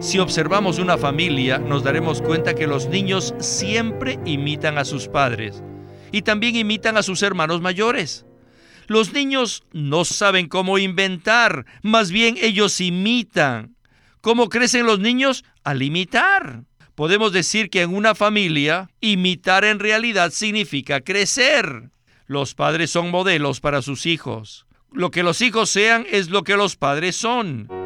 Si observamos una familia, nos daremos cuenta que los niños siempre imitan a sus padres y también imitan a sus hermanos mayores. Los niños no saben cómo inventar, más bien ellos imitan. ¿Cómo crecen los niños? Al imitar. Podemos decir que en una familia, imitar en realidad significa crecer. Los padres son modelos para sus hijos. Lo que los hijos sean es lo que los padres son.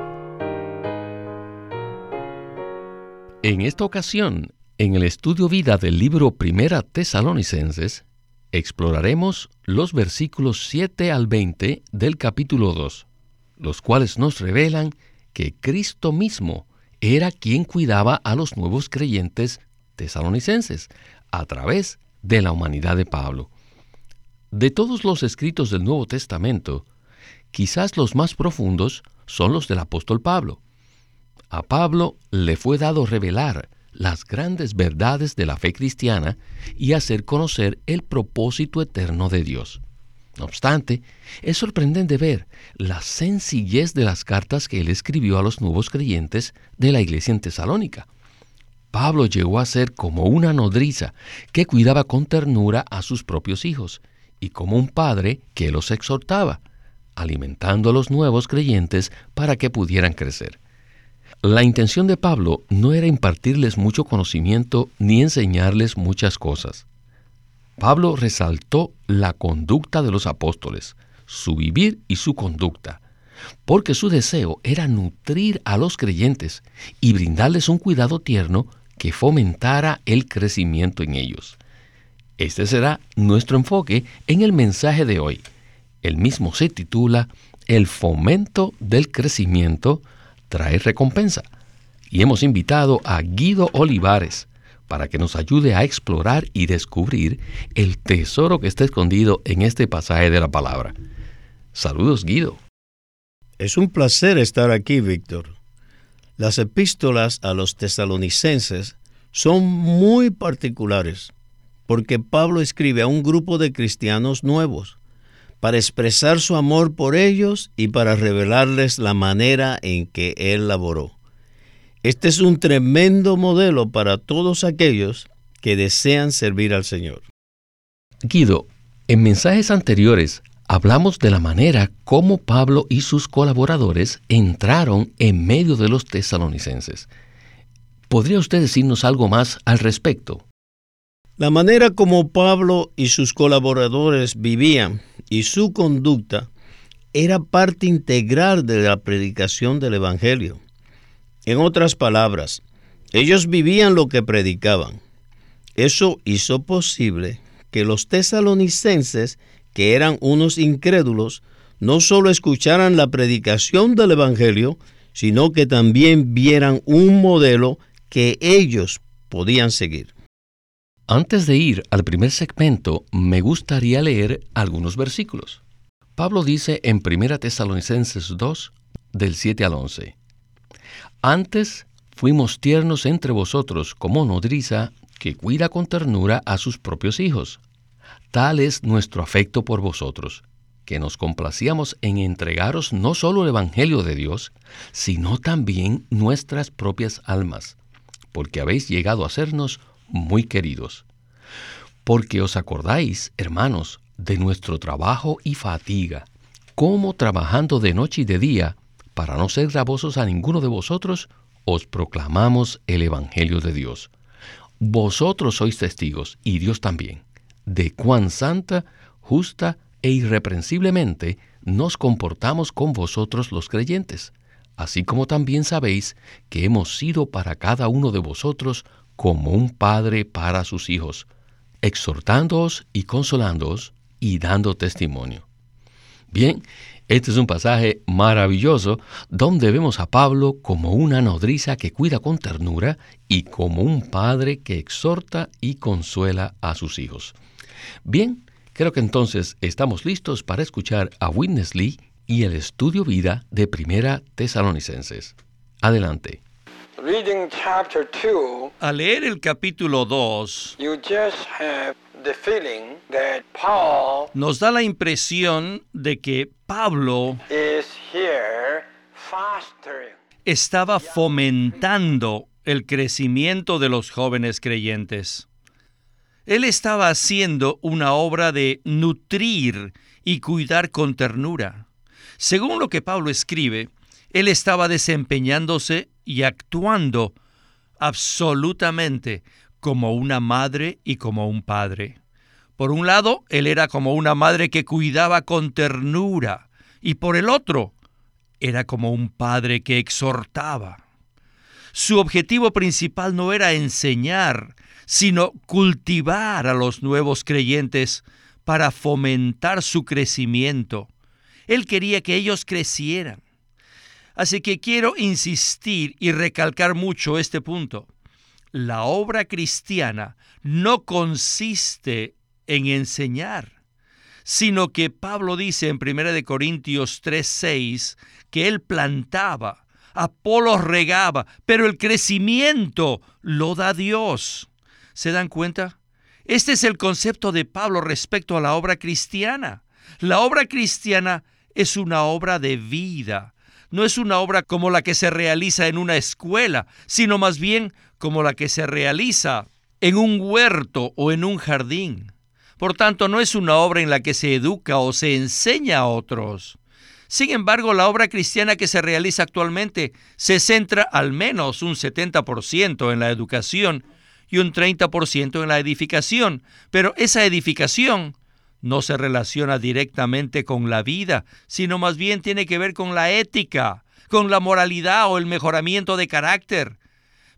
En esta ocasión, en el estudio vida del libro Primera Tesalonicenses, exploraremos los versículos 7 al 20 del capítulo 2, los cuales nos revelan que Cristo mismo era quien cuidaba a los nuevos creyentes tesalonicenses a través de la humanidad de Pablo. De todos los escritos del Nuevo Testamento, quizás los más profundos son los del apóstol Pablo. A Pablo le fue dado revelar las grandes verdades de la fe cristiana y hacer conocer el propósito eterno de Dios. No obstante, es sorprendente ver la sencillez de las cartas que él escribió a los nuevos creyentes de la iglesia en Tesalónica. Pablo llegó a ser como una nodriza que cuidaba con ternura a sus propios hijos y como un padre que los exhortaba, alimentando a los nuevos creyentes para que pudieran crecer. La intención de Pablo no era impartirles mucho conocimiento ni enseñarles muchas cosas. Pablo resaltó la conducta de los apóstoles, su vivir y su conducta, porque su deseo era nutrir a los creyentes y brindarles un cuidado tierno que fomentara el crecimiento en ellos. Este será nuestro enfoque en el mensaje de hoy. El mismo se titula El fomento del crecimiento trae recompensa. Y hemos invitado a Guido Olivares para que nos ayude a explorar y descubrir el tesoro que está escondido en este pasaje de la palabra. Saludos, Guido. Es un placer estar aquí, Víctor. Las epístolas a los tesalonicenses son muy particulares porque Pablo escribe a un grupo de cristianos nuevos para expresar su amor por ellos y para revelarles la manera en que Él laboró. Este es un tremendo modelo para todos aquellos que desean servir al Señor. Guido, en mensajes anteriores hablamos de la manera como Pablo y sus colaboradores entraron en medio de los tesalonicenses. ¿Podría usted decirnos algo más al respecto? La manera como Pablo y sus colaboradores vivían y su conducta era parte integral de la predicación del Evangelio. En otras palabras, ellos vivían lo que predicaban. Eso hizo posible que los tesalonicenses, que eran unos incrédulos, no solo escucharan la predicación del Evangelio, sino que también vieran un modelo que ellos podían seguir. Antes de ir al primer segmento, me gustaría leer algunos versículos. Pablo dice en 1 Tesalonicenses 2, del 7 al 11, Antes fuimos tiernos entre vosotros como nodriza que cuida con ternura a sus propios hijos. Tal es nuestro afecto por vosotros, que nos complacíamos en entregaros no solo el Evangelio de Dios, sino también nuestras propias almas, porque habéis llegado a sernos muy queridos. Porque os acordáis, hermanos, de nuestro trabajo y fatiga, cómo trabajando de noche y de día, para no ser gravosos a ninguno de vosotros, os proclamamos el Evangelio de Dios. Vosotros sois testigos, y Dios también, de cuán santa, justa e irreprensiblemente nos comportamos con vosotros los creyentes, así como también sabéis que hemos sido para cada uno de vosotros como un padre para sus hijos, exhortándoos y consolándoos y dando testimonio. Bien, Este es un pasaje maravilloso donde vemos a Pablo como una nodriza que cuida con ternura y como un padre que exhorta y consuela a sus hijos. Bien, creo que entonces estamos listos para escuchar a Witness Lee y el estudio vida de Primera Tesalonicenses. Adelante. Al leer el capítulo 2, nos da la impresión de que Pablo estaba fomentando el crecimiento de los jóvenes creyentes. Él estaba haciendo una obra de nutrir y cuidar con ternura. Según lo que Pablo escribe, él estaba desempeñándose y actuando absolutamente como una madre y como un padre. Por un lado, él era como una madre que cuidaba con ternura, y por el otro, era como un padre que exhortaba. Su objetivo principal no era enseñar, sino cultivar a los nuevos creyentes para fomentar su crecimiento. Él quería que ellos crecieran. Así que quiero insistir y recalcar mucho este punto. La obra cristiana no consiste en enseñar, sino que Pablo dice en 1 Corintios 3:6 que él plantaba, Apolo regaba, pero el crecimiento lo da Dios. ¿Se dan cuenta? Este es el concepto de Pablo respecto a la obra cristiana. La obra cristiana es una obra de vida, no es una obra como la que se realiza en una escuela, sino más bien como la que se realiza en un huerto o en un jardín. Por tanto, no es una obra en la que se educa o se enseña a otros. Sin embargo, la obra cristiana que se realiza actualmente se centra al menos un 70% en la educación y un 30% en la edificación, pero esa edificación no se relaciona directamente con la vida, sino más bien tiene que ver con la ética, con la moralidad o el mejoramiento de carácter.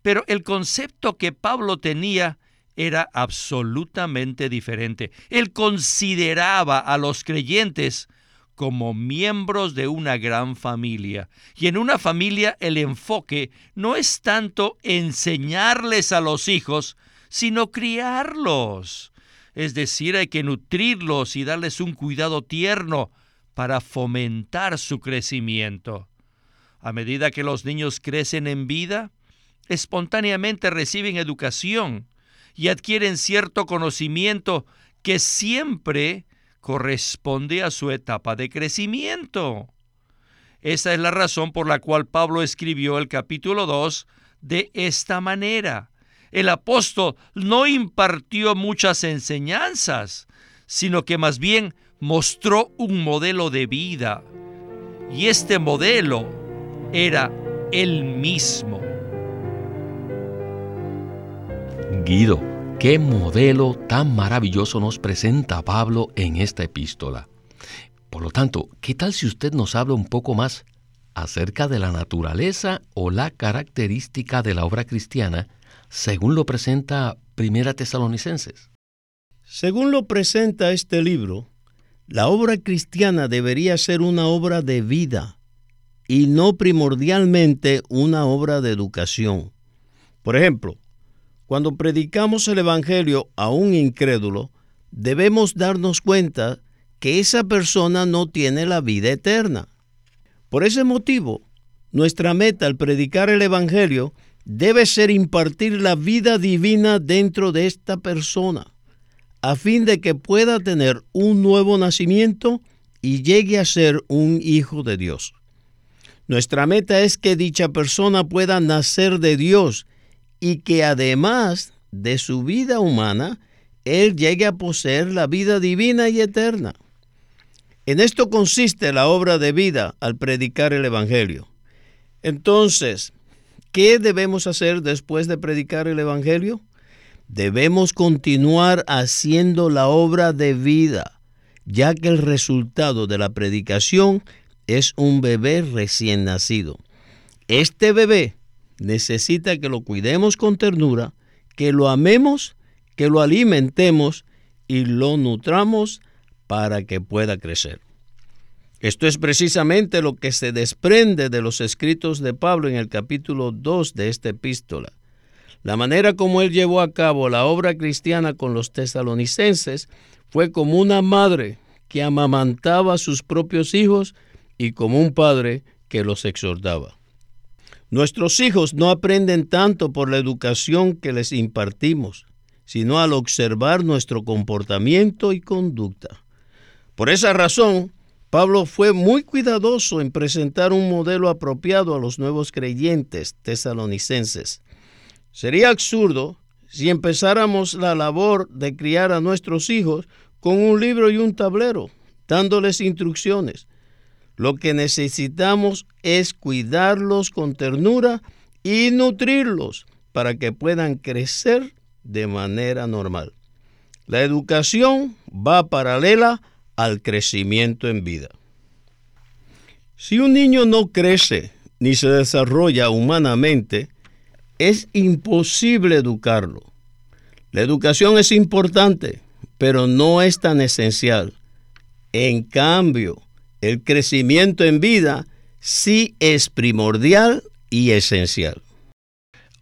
Pero el concepto que Pablo tenía era absolutamente diferente. Él consideraba a los creyentes como miembros de una gran familia. Y en una familia el enfoque no es tanto enseñarles a los hijos, sino criarlos. Es decir, hay que nutrirlos y darles un cuidado tierno para fomentar su crecimiento. A medida que los niños crecen en vida, espontáneamente reciben educación y adquieren cierto conocimiento que siempre corresponde a su etapa de crecimiento. Esa es la razón por la cual Pablo escribió el capítulo 2 de esta manera el apóstol no impartió muchas enseñanzas, sino que más bien mostró un modelo de vida. Y este modelo era él mismo. Guido, qué modelo tan maravilloso nos presenta Pablo en esta epístola. Por lo tanto, ¿qué tal si usted nos habla un poco más acerca de la naturaleza o la característica de la obra cristiana según lo presenta Primera Tesalonicenses. Según lo presenta este libro, la obra cristiana debería ser una obra de vida y no primordialmente una obra de educación. Por ejemplo, cuando predicamos el Evangelio a un incrédulo, debemos darnos cuenta que esa persona no tiene la vida eterna. Por ese motivo, nuestra meta al predicar el Evangelio debe ser impartir la vida divina dentro de esta persona, a fin de que pueda tener un nuevo nacimiento y llegue a ser un hijo de Dios. Nuestra meta es que dicha persona pueda nacer de Dios y que además de su vida humana, él llegue a poseer la vida divina y eterna. En esto consiste la obra de vida al predicar el Evangelio. Entonces, ¿Qué debemos hacer después de predicar el Evangelio? Debemos continuar haciendo la obra de vida, ya que el resultado de la predicación es un bebé recién nacido. Este bebé necesita que lo cuidemos con ternura, que lo amemos, que lo alimentemos y lo nutramos para que pueda crecer. Esto es precisamente lo que se desprende de los escritos de Pablo en el capítulo 2 de esta epístola. La manera como él llevó a cabo la obra cristiana con los tesalonicenses fue como una madre que amamantaba a sus propios hijos y como un padre que los exhortaba. Nuestros hijos no aprenden tanto por la educación que les impartimos, sino al observar nuestro comportamiento y conducta. Por esa razón, Pablo fue muy cuidadoso en presentar un modelo apropiado a los nuevos creyentes tesalonicenses. Sería absurdo si empezáramos la labor de criar a nuestros hijos con un libro y un tablero, dándoles instrucciones. Lo que necesitamos es cuidarlos con ternura y nutrirlos para que puedan crecer de manera normal. La educación va paralela al crecimiento en vida. Si un niño no crece ni se desarrolla humanamente, es imposible educarlo. La educación es importante, pero no es tan esencial. En cambio, el crecimiento en vida sí es primordial y esencial.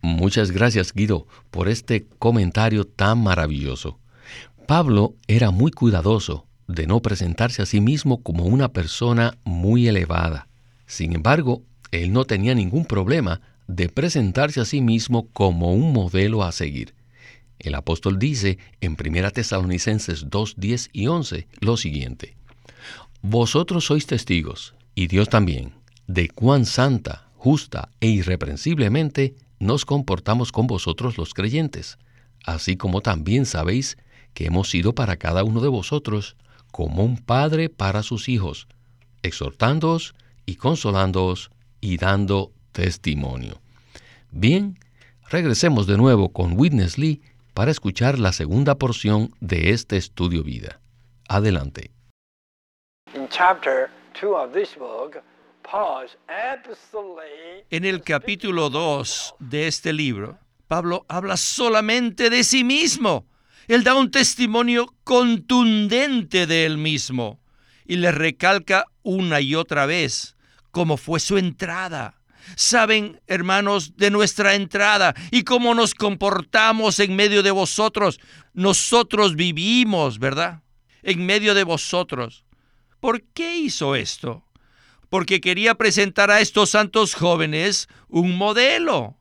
Muchas gracias Guido por este comentario tan maravilloso. Pablo era muy cuidadoso de no presentarse a sí mismo como una persona muy elevada. Sin embargo, él no tenía ningún problema de presentarse a sí mismo como un modelo a seguir. El apóstol dice en 1 Tesalonicenses 2, 10 y 11 lo siguiente. Vosotros sois testigos, y Dios también, de cuán santa, justa e irreprensiblemente nos comportamos con vosotros los creyentes, así como también sabéis que hemos sido para cada uno de vosotros como un padre para sus hijos, exhortándoos y consolándoos y dando testimonio. Bien, regresemos de nuevo con Witness Lee para escuchar la segunda porción de este estudio vida. Adelante. En el capítulo 2 de este libro, Pablo habla solamente de sí mismo. Él da un testimonio contundente de él mismo y le recalca una y otra vez cómo fue su entrada saben, hermanos, de nuestra entrada y cómo nos comportamos en medio de vosotros. Nosotros vivimos, ¿verdad? En medio de vosotros. ¿Por qué hizo esto? Porque quería presentar a estos santos jóvenes un modelo.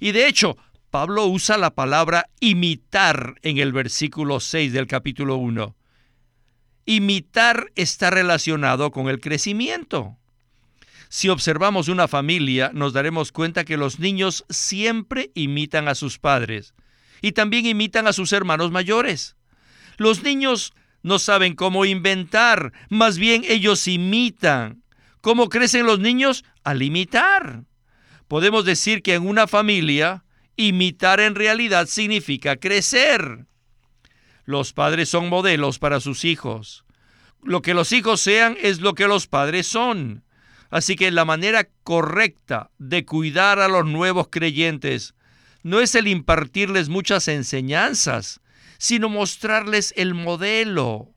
Y de hecho, Pablo usa la palabra imitar en el versículo 6 del capítulo 1. Imitar está relacionado con el crecimiento. Si observamos una familia, nos daremos cuenta que los niños siempre imitan a sus padres y también imitan a sus hermanos mayores. Los niños no saben cómo inventar, más bien ellos imitan. ¿Cómo crecen los niños? Al imitar. Podemos decir que en una familia, imitar en realidad significa crecer. Los padres son modelos para sus hijos. Lo que los hijos sean es lo que los padres son. Así que la manera correcta de cuidar a los nuevos creyentes no es el impartirles muchas enseñanzas, sino mostrarles el modelo.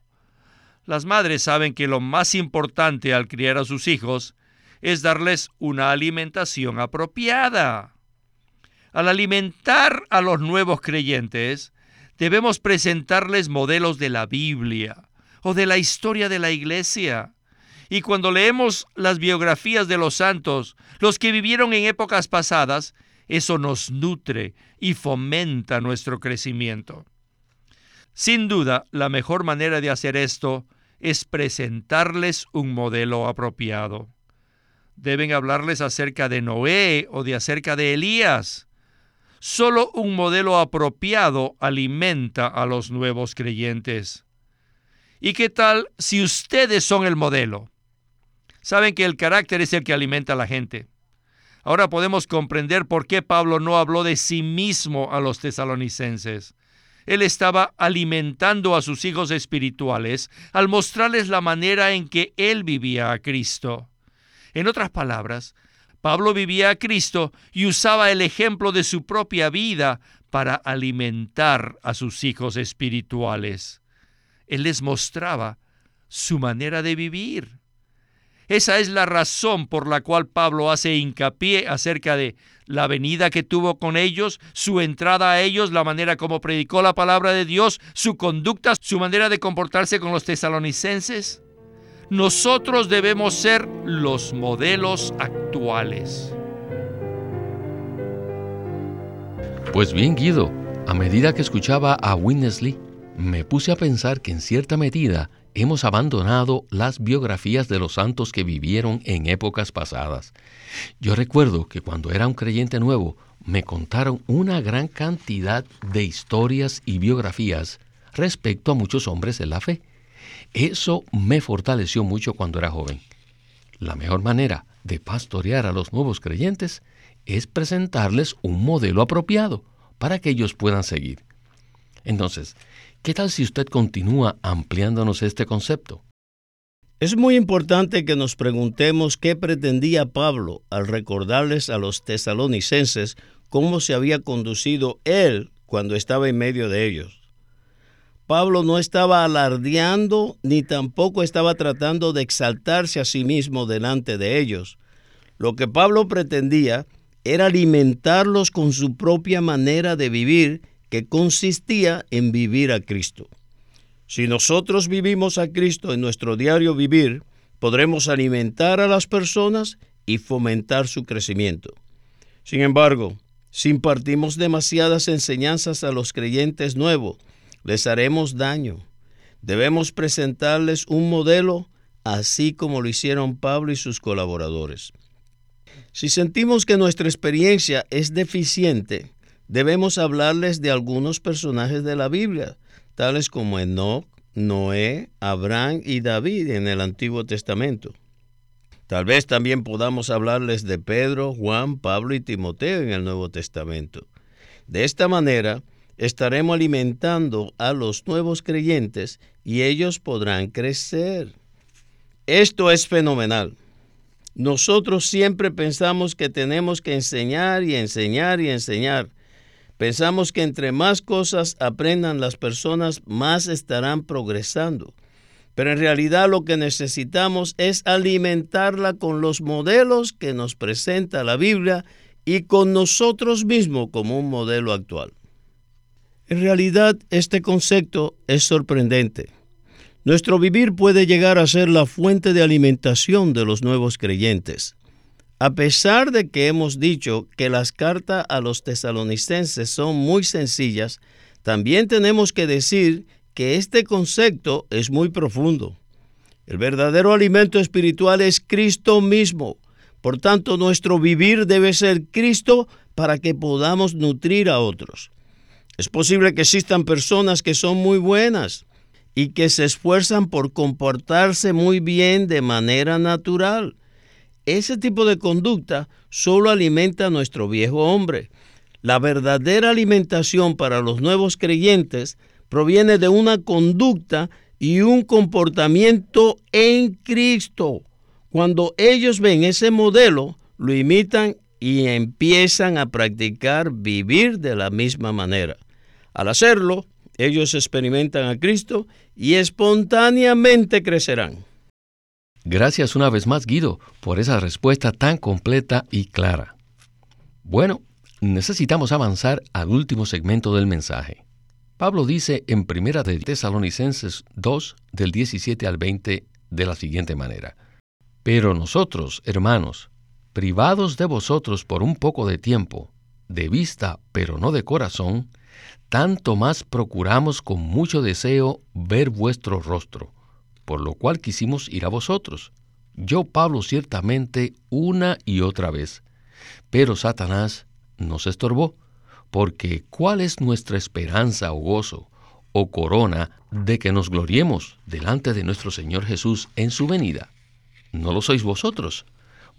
Las madres saben que lo más importante al criar a sus hijos es darles una alimentación apropiada. Al alimentar a los nuevos creyentes, debemos presentarles modelos de la Biblia o de la historia de la iglesia y cuando leemos las biografías de los santos, los que vivieron en épocas pasadas, eso nos nutre y fomenta nuestro crecimiento. Sin duda, la mejor manera de hacer esto es presentarles un modelo apropiado. Deben hablarles acerca de Noé o de acerca de Elías. Solo un modelo apropiado alimenta a los nuevos creyentes. ¿Y qué tal si ustedes son el modelo? Saben que el carácter es el que alimenta a la gente. Ahora podemos comprender por qué Pablo no habló de sí mismo a los tesalonicenses. Él estaba alimentando a sus hijos espirituales al mostrarles la manera en que él vivía a Cristo. En otras palabras, Pablo vivía a Cristo y usaba el ejemplo de su propia vida para alimentar a sus hijos espirituales. Él les mostraba su manera de vivir. Esa es la razón por la cual Pablo hace hincapié acerca de la venida que tuvo con ellos, su entrada a ellos, la manera como predicó la palabra de Dios, su conducta, su manera de comportarse con los tesalonicenses. Nosotros debemos ser los modelos actuales. Pues bien, Guido, a medida que escuchaba a Winnesley, me puse a pensar que en cierta medida hemos abandonado las biografías de los santos que vivieron en épocas pasadas. Yo recuerdo que cuando era un creyente nuevo, me contaron una gran cantidad de historias y biografías respecto a muchos hombres de la fe. Eso me fortaleció mucho cuando era joven. La mejor manera de pastorear a los nuevos creyentes es presentarles un modelo apropiado para que ellos puedan seguir. Entonces, ¿Qué tal si usted continúa ampliándonos este concepto? Es muy importante que nos preguntemos qué pretendía Pablo al recordarles a los tesalonicenses cómo se había conducido él cuando estaba en medio de ellos. Pablo no estaba alardeando ni tampoco estaba tratando de exaltarse a sí mismo delante de ellos. Lo que Pablo pretendía era alimentarlos con su propia manera de vivir que consistía en vivir a Cristo. Si nosotros vivimos a Cristo en nuestro diario vivir, podremos alimentar a las personas y fomentar su crecimiento. Sin embargo, si impartimos demasiadas enseñanzas a los creyentes nuevos, les haremos daño. Debemos presentarles un modelo así como lo hicieron Pablo y sus colaboradores. Si sentimos que nuestra experiencia es deficiente, debemos hablarles de algunos personajes de la Biblia, tales como Enoch, Noé, Abraham y David en el Antiguo Testamento. Tal vez también podamos hablarles de Pedro, Juan, Pablo y Timoteo en el Nuevo Testamento. De esta manera, estaremos alimentando a los nuevos creyentes y ellos podrán crecer. Esto es fenomenal. Nosotros siempre pensamos que tenemos que enseñar y enseñar y enseñar, Pensamos que entre más cosas aprendan las personas, más estarán progresando. Pero en realidad lo que necesitamos es alimentarla con los modelos que nos presenta la Biblia y con nosotros mismos como un modelo actual. En realidad este concepto es sorprendente. Nuestro vivir puede llegar a ser la fuente de alimentación de los nuevos creyentes. A pesar de que hemos dicho que las cartas a los tesalonicenses son muy sencillas, también tenemos que decir que este concepto es muy profundo. El verdadero alimento espiritual es Cristo mismo. Por tanto, nuestro vivir debe ser Cristo para que podamos nutrir a otros. Es posible que existan personas que son muy buenas y que se esfuerzan por comportarse muy bien de manera natural ese tipo de conducta solo alimenta a nuestro viejo hombre. La verdadera alimentación para los nuevos creyentes proviene de una conducta y un comportamiento en Cristo. Cuando ellos ven ese modelo, lo imitan y empiezan a practicar vivir de la misma manera. Al hacerlo, ellos experimentan a Cristo y espontáneamente crecerán. Gracias una vez más, Guido, por esa respuesta tan completa y clara. Bueno, necesitamos avanzar al último segmento del mensaje. Pablo dice en Primera de Tesalonicenses 2, del 17 al 20, de la siguiente manera. Pero nosotros, hermanos, privados de vosotros por un poco de tiempo, de vista pero no de corazón, tanto más procuramos con mucho deseo ver vuestro rostro por lo cual quisimos ir a vosotros. Yo, Pablo, ciertamente una y otra vez. Pero Satanás nos estorbó, porque ¿cuál es nuestra esperanza o gozo o corona de que nos gloriemos delante de nuestro Señor Jesús en su venida? No lo sois vosotros,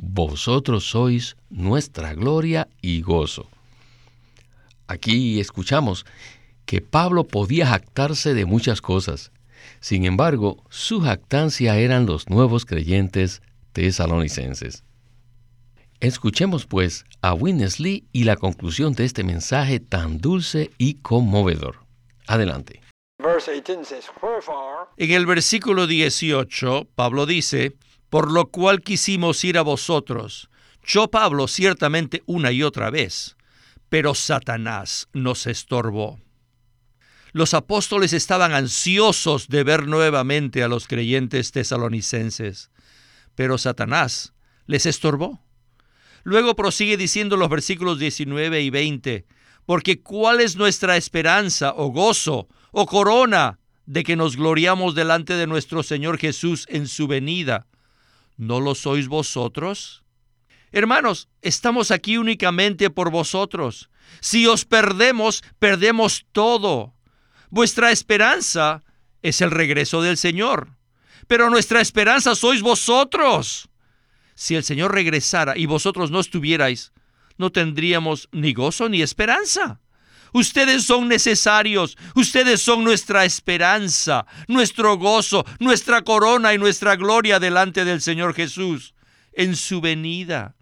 vosotros sois nuestra gloria y gozo. Aquí escuchamos que Pablo podía jactarse de muchas cosas, sin embargo, su jactancia eran los nuevos creyentes tesalonicenses. Escuchemos pues a Winnesley y la conclusión de este mensaje tan dulce y conmovedor. Adelante. En el versículo 18, Pablo dice, por lo cual quisimos ir a vosotros. Yo, Pablo, ciertamente una y otra vez, pero Satanás nos estorbó. Los apóstoles estaban ansiosos de ver nuevamente a los creyentes tesalonicenses, pero Satanás les estorbó. Luego prosigue diciendo los versículos 19 y 20, porque ¿cuál es nuestra esperanza o gozo o corona de que nos gloriamos delante de nuestro Señor Jesús en su venida? ¿No lo sois vosotros? Hermanos, estamos aquí únicamente por vosotros. Si os perdemos, perdemos todo. Vuestra esperanza es el regreso del Señor, pero nuestra esperanza sois vosotros. Si el Señor regresara y vosotros no estuvierais, no tendríamos ni gozo ni esperanza. Ustedes son necesarios, ustedes son nuestra esperanza, nuestro gozo, nuestra corona y nuestra gloria delante del Señor Jesús en su venida.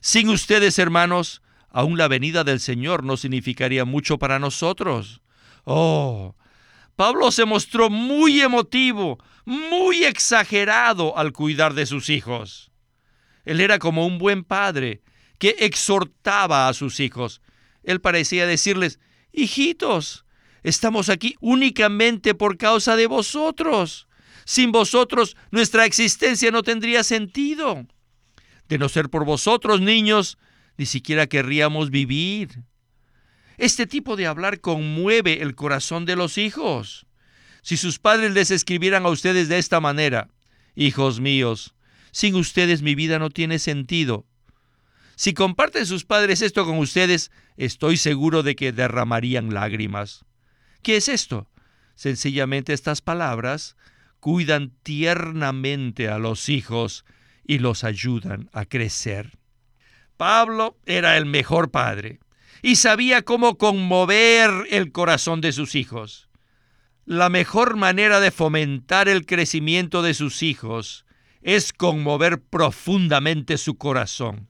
Sin ustedes, hermanos, aún la venida del Señor no significaría mucho para nosotros. Oh, Pablo se mostró muy emotivo, muy exagerado al cuidar de sus hijos. Él era como un buen padre que exhortaba a sus hijos él parecía decirles, hijitos, estamos aquí únicamente por causa de vosotros. Sin vosotros nuestra existencia no tendría sentido. De no ser por vosotros, niños, ni siquiera querríamos vivir. Este tipo de hablar conmueve el corazón de los hijos. Si sus padres les escribieran a ustedes de esta manera, hijos míos, sin ustedes mi vida no tiene sentido, si comparten sus padres esto con ustedes, estoy seguro de que derramarían lágrimas. ¿Qué es esto? Sencillamente estas palabras cuidan tiernamente a los hijos y los ayudan a crecer. Pablo era el mejor padre y sabía cómo conmover el corazón de sus hijos. La mejor manera de fomentar el crecimiento de sus hijos es conmover profundamente su corazón.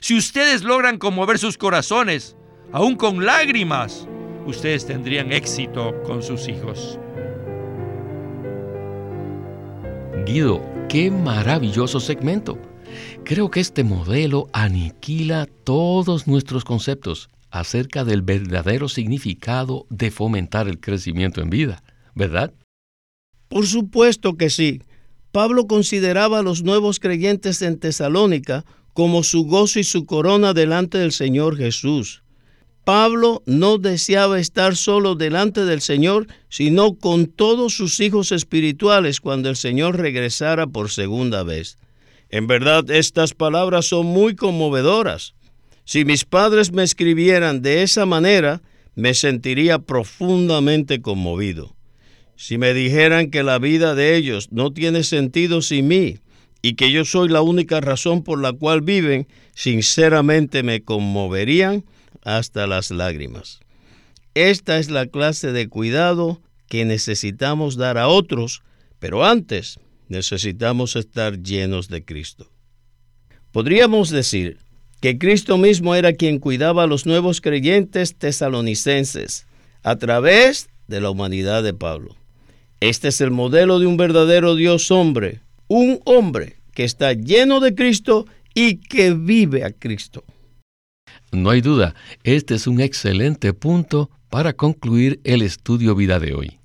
Si ustedes logran conmover sus corazones, aún con lágrimas, ustedes tendrían éxito con sus hijos. Guido, qué maravilloso segmento. Creo que este modelo aniquila todos nuestros conceptos acerca del verdadero significado de fomentar el crecimiento en vida, ¿verdad? Por supuesto que sí. Pablo consideraba a los nuevos creyentes en Tesalónica como su gozo y su corona delante del Señor Jesús. Pablo no deseaba estar solo delante del Señor, sino con todos sus hijos espirituales cuando el Señor regresara por segunda vez. En verdad, estas palabras son muy conmovedoras. Si mis padres me escribieran de esa manera, me sentiría profundamente conmovido. Si me dijeran que la vida de ellos no tiene sentido sin mí, y que yo soy la única razón por la cual viven, sinceramente me conmoverían hasta las lágrimas. Esta es la clase de cuidado que necesitamos dar a otros, pero antes necesitamos estar llenos de Cristo. Podríamos decir que Cristo mismo era quien cuidaba a los nuevos creyentes tesalonicenses a través de la humanidad de Pablo. Este es el modelo de un verdadero Dios hombre, un hombre que está lleno de Cristo y que vive a Cristo. No hay duda, este es un excelente punto para concluir el estudio vida de hoy.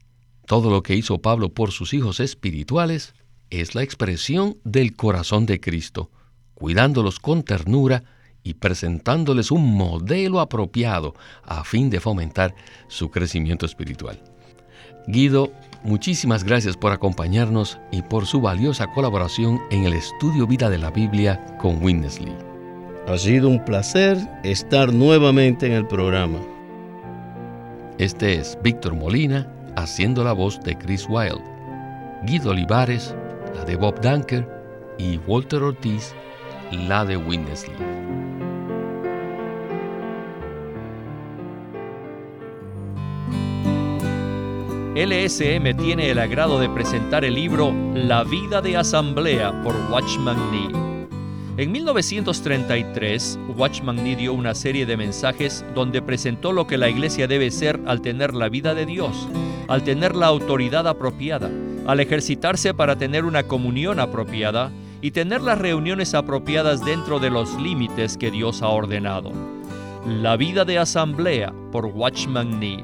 Todo lo que hizo Pablo por sus hijos espirituales es la expresión del corazón de Cristo, cuidándolos con ternura y presentándoles un modelo apropiado a fin de fomentar su crecimiento espiritual. Guido, muchísimas gracias por acompañarnos y por su valiosa colaboración en el estudio vida de la Biblia con Winnesley. Ha sido un placer estar nuevamente en el programa. Este es Víctor Molina haciendo la voz de Chris Wilde, Guido Olivares, la de Bob Dunker y Walter Ortiz, la de Winnesley. LSM tiene el agrado de presentar el libro La vida de asamblea por Watchman Nee. En 1933, Watchman Nee dio una serie de mensajes donde presentó lo que la iglesia debe ser al tener la vida de Dios, al tener la autoridad apropiada, al ejercitarse para tener una comunión apropiada y tener las reuniones apropiadas dentro de los límites que Dios ha ordenado. La vida de asamblea por Watchman Nee,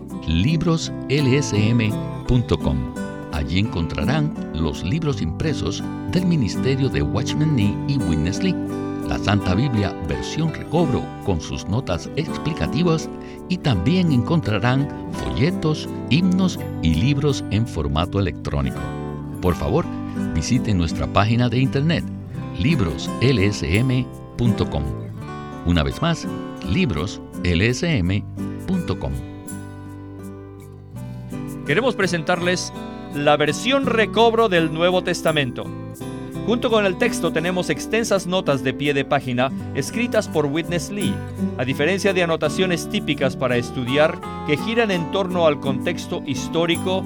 libroslsm.com. Allí encontrarán los libros impresos del Ministerio de Watchman Nee y Witness Lee, la Santa Biblia versión recobro con sus notas explicativas y también encontrarán folletos, himnos y libros en formato electrónico. Por favor, visiten nuestra página de internet libroslsm.com. Una vez más, libroslsm.com. Queremos presentarles la versión recobro del Nuevo Testamento. Junto con el texto tenemos extensas notas de pie de página escritas por Witness Lee, a diferencia de anotaciones típicas para estudiar que giran en torno al contexto histórico,